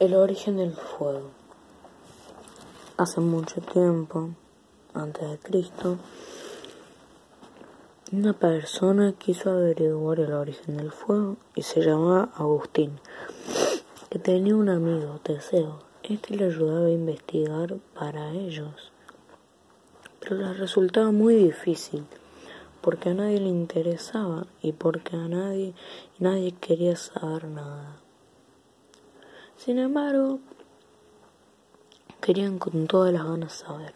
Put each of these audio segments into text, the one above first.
El origen del fuego. Hace mucho tiempo, antes de Cristo, una persona quiso averiguar el origen del fuego y se llamaba Agustín, que tenía un amigo, Teseo. Este le ayudaba a investigar para ellos, pero les resultaba muy difícil porque a nadie le interesaba y porque a nadie nadie quería saber nada. Sin embargo, querían con todas las ganas saber.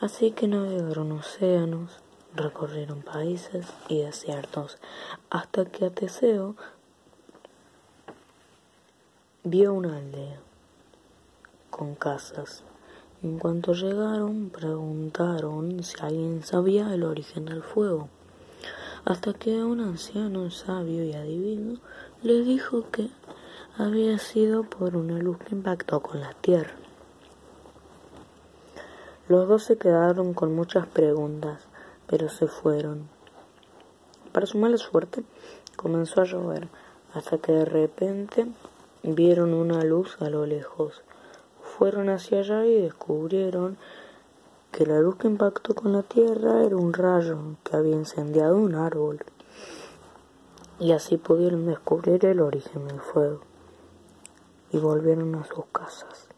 Así que navegaron océanos, recorrieron países y desiertos, hasta que a vio una aldea con casas. En cuanto llegaron, preguntaron si alguien sabía el origen del fuego, hasta que un anciano sabio y adivino le dijo que había sido por una luz que impactó con la tierra. Los dos se quedaron con muchas preguntas, pero se fueron. Para su mala suerte, comenzó a llover, hasta que de repente vieron una luz a lo lejos. Fueron hacia allá y descubrieron que la luz que impactó con la tierra era un rayo que había incendiado un árbol. Y así pudieron descubrir el origen del fuego y volvieron a sus casas.